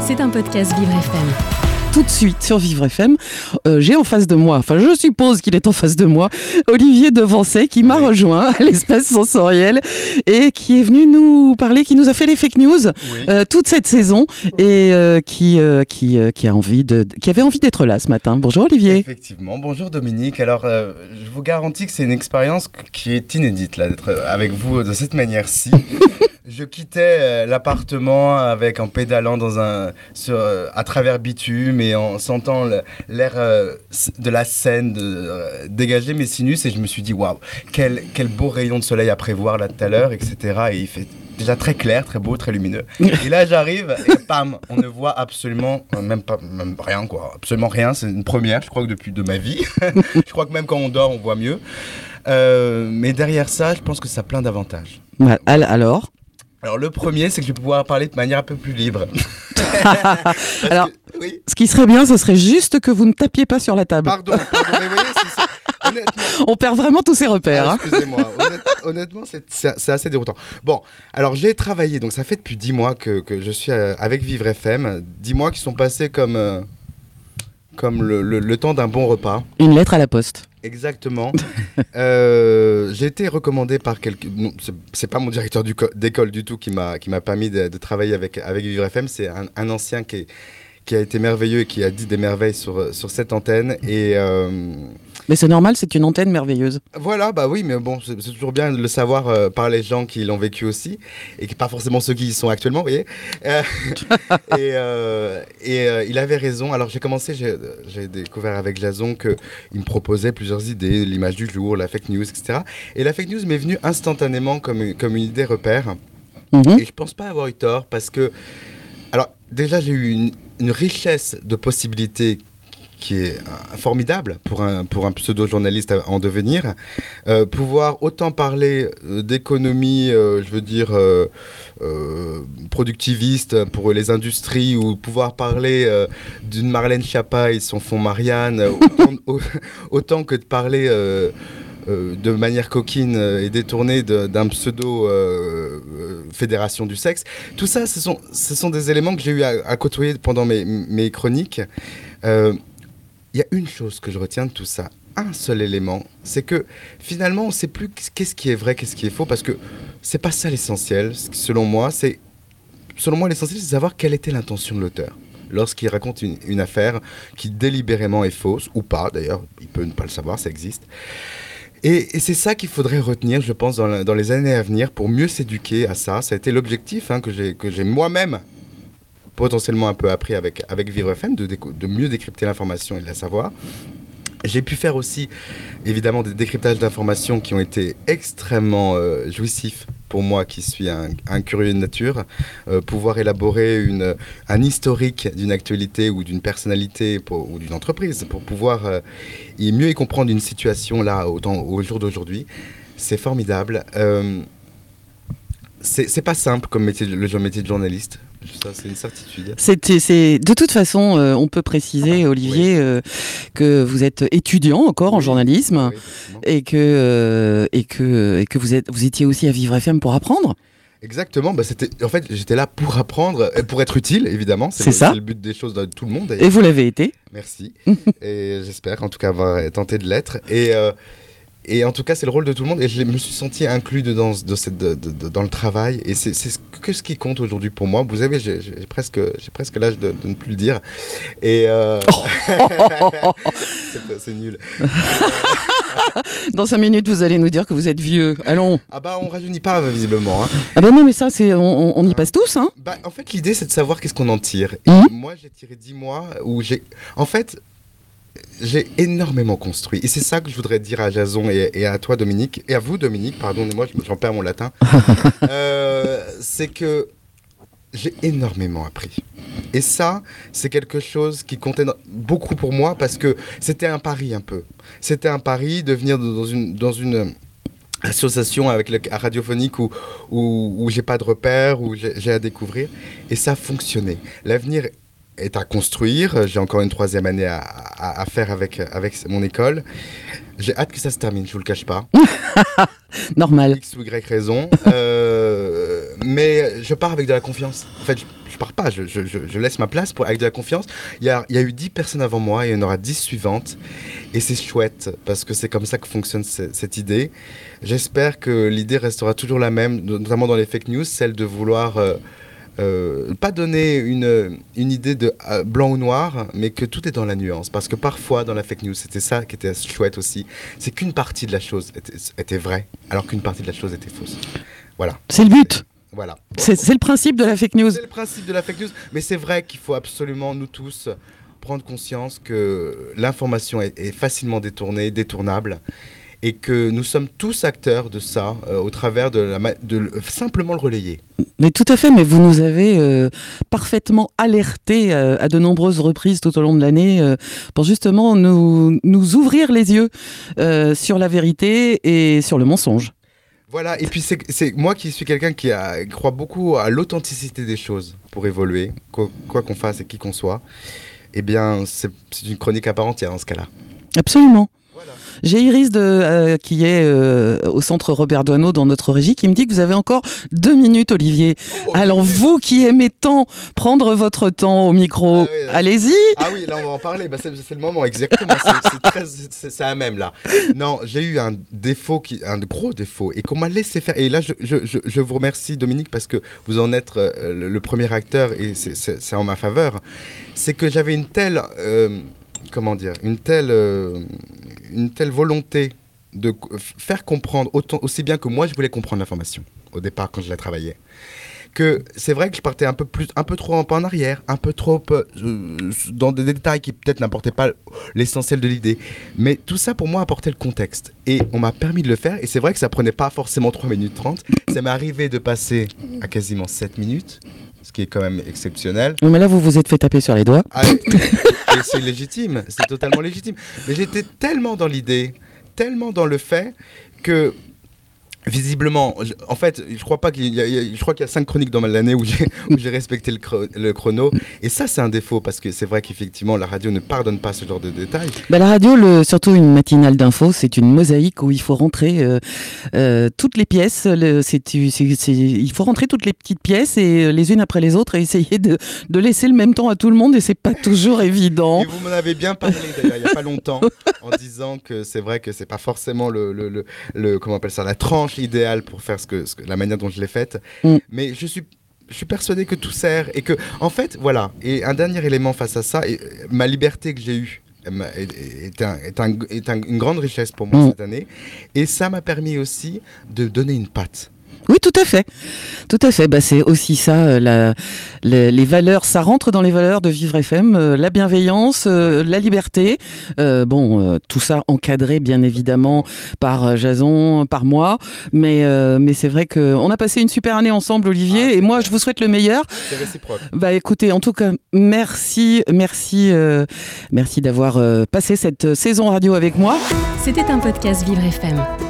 C'est un podcast Vivre FM tout de suite sur Vivre FM. Euh, j'ai en face de moi, enfin je suppose qu'il est en face de moi, Olivier Devancet qui m'a rejoint à l'espace sensoriel et qui est venu nous parler, qui nous a fait les fake news euh, toute cette saison et euh, qui, qui, qui, a envie de, qui avait envie d'être là ce matin. Bonjour Olivier. Effectivement, bonjour Dominique. Alors je vous garantis que c'est une expérience qui est inédite là d'être avec vous de cette manière-ci. Je quittais euh, l'appartement avec en pédalant dans un euh, à travers bitume et en sentant l'air euh, de la Seine dégager mes sinus et je me suis dit waouh quel, quel beau rayon de soleil à prévoir là tout à l'heure etc et il fait déjà très clair très beau très lumineux. Et là j'arrive et pam on ne voit absolument même pas même rien quoi. Absolument rien. C'est une première je crois que depuis de ma vie. Je crois que même quand on dort on voit mieux. Mais derrière ça je pense que ça a plein d'avantages. Alors alors le premier, c'est que je vais pouvoir parler de manière un peu plus libre. Alors, ce qui serait bien, ce serait juste que vous ne tapiez pas sur la table. Pardon, pardon mais voyez, honnêtement... On perd vraiment tous ses repères. Ah, hein. Excusez-moi, honnêtement, c'est assez déroutant. Bon, alors j'ai travaillé, donc ça fait depuis 10 mois que, que je suis euh, avec Vivre FM. 10 mois qui sont passés comme, euh, comme le, le temps d'un bon repas. Une lettre à la poste. Exactement. euh, j'ai été recommandé par quelques. c'est pas mon directeur d'école du tout qui m'a qui m'a permis de, de, travailler avec avec Vivre FM. C'est un, un, ancien qui est qui a été merveilleux et qui a dit des merveilles sur, sur cette antenne. Et, euh, Mais c'est normal, c'est une antenne merveilleuse. Voilà, bah oui, mais bon, c'est toujours bien de le savoir euh, par les gens qui l'ont vécu aussi, et qui pas forcément ceux qui y sont actuellement, vous voyez. Euh, et, et il avait raison. Alors j'ai commencé, j'ai découvert avec Jason qu'il me proposait plusieurs idées, l'image du jour, la fake news, etc. Et la fake news m'est venue instantanément comme, comme une idée repère. Mhm. Et je pense pas avoir eu tort parce que alors, déjà, j'ai eu une, une richesse de possibilités qui est euh, formidable pour un, pour un pseudo-journaliste en devenir. Euh, pouvoir autant parler euh, d'économie, je veux dire, productiviste pour les industries, ou pouvoir parler d'une Marlène Schiappa et son fonds Marianne, autant, que de parler de manière coquine et détournée d'un pseudo fédération du sexe. Tout ça, ce sont, ce sont des éléments que j'ai eu à, côtoyer pendant mes, mes chroniques. Il y a une chose que je retiens de tout ça, un seul élément, c'est que finalement, on ne sait plus qu'est-ce qui est vrai, qu'est-ce qui est faux, parce que c'est pas ça l'essentiel. Selon moi, c'est selon moi l'essentiel, c'est de savoir quelle était l'intention de l'auteur lorsqu'il raconte une, affaire qui délibérément est fausse ou pas. D'ailleurs, il peut ne pas le savoir, ça existe. Et, c'est ça qu'il faudrait retenir, je pense, dans, les années à venir pour mieux s'éduquer à ça. Ça a été l'objectif hein, que j'ai moi-même potentiellement un peu appris avec, avec FM, de, de mieux décrypter l'information et de la savoir. J'ai pu faire aussi, évidemment, des décryptages d'informations qui ont été extrêmement euh, jouissifs pour moi, qui suis un, curieux de nature. Euh, pouvoir élaborer une, un historique d'une actualité ou d'une personnalité ou d'une entreprise pour pouvoir euh, mieux y comprendre une situation là au, au jour d'aujourd'hui, c'est formidable. c'est pas simple comme métier, le métier de journaliste c'est une certitude. C'est, de toute façon, euh, on peut préciser, Olivier, euh, que vous êtes étudiant encore en journalisme et que euh, et que et que vous êtes vous étiez aussi à Vivre FM pour apprendre. Exactement, bah c'était en fait j'étais là pour apprendre, pour être utile évidemment, c'est, ça. le but des choses de tout le monde. Et vous l'avez été. Merci. et j'espère en tout cas avoir tenté de l'être. Et et en tout cas, c'est le rôle de tout le monde. Et je me suis senti inclus dedans, de cette, dans le travail. Et c'est que ce qui compte aujourd'hui pour moi? Vous savez, j'ai presque, presque l'âge de, ne plus le dire. Et euh... c'est nul. Dans cinq minutes, vous allez nous dire que vous êtes vieux. Allons. Ah bah on rajeunit pas visiblement. Hein. Ah bah non, mais ça c'est on, on, y passe tous. Hein. Bah, en fait, l'idée c'est de savoir qu'est-ce qu'on en tire. Et mmh. Moi, j'ai tiré dix mois où j'ai. En fait, j'ai énormément construit. Et c'est ça que je voudrais dire à Jason et, à toi, Dominique, et à vous, Dominique, pardonnez-moi, j'en perds mon latin. Euh, c'est que j'ai énormément appris. Et ça, c'est quelque chose qui comptait beaucoup pour moi parce que c'était un pari un peu. C'était un pari de venir dans une, dans une association avec le radiophonique où, où, où j'ai pas de repères, où j'ai à découvrir. Et ça a fonctionné. L'avenir est à construire. J'ai encore une troisième année à, à, faire avec, avec mon école. J'ai hâte que ça se termine, je vous le cache pas. Normal. X ou Y raison. Euh, mais je pars avec de la confiance. En fait, je, je pars pas, je, je- laisse ma place pour, avec de la confiance. Il y a, il y a eu 10 personnes avant moi et il y en aura 10 suivantes. Et c'est chouette parce que c'est comme ça que fonctionne ce- cette idée. J'espère que l'idée restera toujours la même, notamment dans les fake news, celle de vouloir euh, euh, pas donner une, une idée de euh, blanc ou noir, mais que tout est dans la nuance. Parce que parfois, dans la fake news, c'était ça qui était chouette aussi, c'est qu'une partie de la chose était, était vraie, alors qu'une partie de la chose était fausse. Voilà, C'est le but. voilà. C'est c'est le principe de la fake news. C'est le principe de la fake news, mais c'est vrai qu'il faut absolument, nous tous, prendre conscience que l'information est, est facilement détournée, détournable, et que nous sommes tous acteurs de ça euh, au travers de, la, simplement le relayer. Mais tout à fait, mais vous nous avez euh, parfaitement alertés euh, à de nombreuses reprises tout au long de l'année euh, pour justement nous, nous ouvrir les yeux sur la vérité et sur le mensonge. Voilà, et puis c'est moi qui suis quelqu'un qui a- croit beaucoup à l'authenticité des choses pour évoluer, quoi qu'on fasse et qui qu'on soit. Eh bien, c'est c'est une chronique à part entière dans ce cas-là. Absolument. J'ai Iris de, euh, qui est euh, au centre Robert Doisneau dans notre régie qui me dit que vous avez encore deux minutes, Olivier. Alors vous qui aimez tant prendre votre temps au micro, Ah oui, allez-y. Ah oui, là on va en parler. Bah, c'est le moment exactement. C'est- à même là. Non, j'ai eu un défaut, qui, un gros défaut, et qu'on m'a laissé faire. Et là, je, je- je- je vous remercie Dominique parce que vous en êtes euh, le, le premier acteur et c'est- en ma faveur. C'est que j'avais une telle, comment dire, une telle, une telle volonté de co- faire comprendre autant, aussi bien que moi je voulais comprendre l'information au départ quand je la travaillais que c'est vrai que je partais un peu plus, un peu trop en, en arrière, un peu trop euh, dans des détails qui peut-être n'apportaient pas l'essentiel de l'idée. Mais tout ça pour moi apportait le contexte. Et on m'a permis de le faire. Et c'est vrai que ça prenait pas forcément 3 minutes 30. Ça m'est arrivé de passer à quasiment 7 minutes, ce qui est quand même exceptionnel. Mais là, vous vous êtes fait taper sur les doigts. Ah, c'est légitime, c'est totalement légitime. Mais j'étais tellement dans l'idée, tellement dans le fait que visiblement, en fait, je crois pas qu'il y a, y je crois qu'il y a cinq chroniques dans l'année où j'ai où j'ai respecté le, chro- le chrono. Et ça, c'est un défaut parce que c'est vrai qu'effectivement, la radio ne pardonne pas ce genre de détails. Bah, la radio, le, surtout une matinale d'info, c'est une mosaïque où il faut rentrer euh, euh, toutes les pièces. Le, il faut rentrer toutes les petites pièces et euh, les unes après les autres et essayer de, de laisser le même temps à tout le monde et c'est pas toujours évident. Et vous m'en avez bien parlé d'ailleurs il n'y a pas longtemps en disant que c'est vrai que c'est pas forcément le, le, le, le- comment on appelle ça la tranche idéale pour faire ce que, ce que- la manière dont je l'ai faite. Mm. Mais je suis je suis persuadé que tout sert et que en fait voilà et un dernier élément face à ça et, euh, ma liberté que j'ai eue est, est un- est un- est un- une grande richesse pour moi Mm. cette année et ça m'a permis aussi de donner une patte. Oui, tout à fait. Tout à fait. Bah, c'est aussi ça, euh, la, les, les valeurs, ça rentre dans les valeurs de Vivre FM, euh, la bienveillance, euh, la liberté. Euh, bon, euh, tout ça encadré bien évidemment par euh, Jason, par moi. Mais, euh, mais c'est vrai qu'on a passé une super année ensemble, Olivier, Ah, et moi, je vous souhaite le meilleur. C'est réciproque. Bah écoutez, en tout cas, merci, merci, euh, merci d'avoir euh, passé cette saison radio avec moi. C'était un podcast Vivre FM.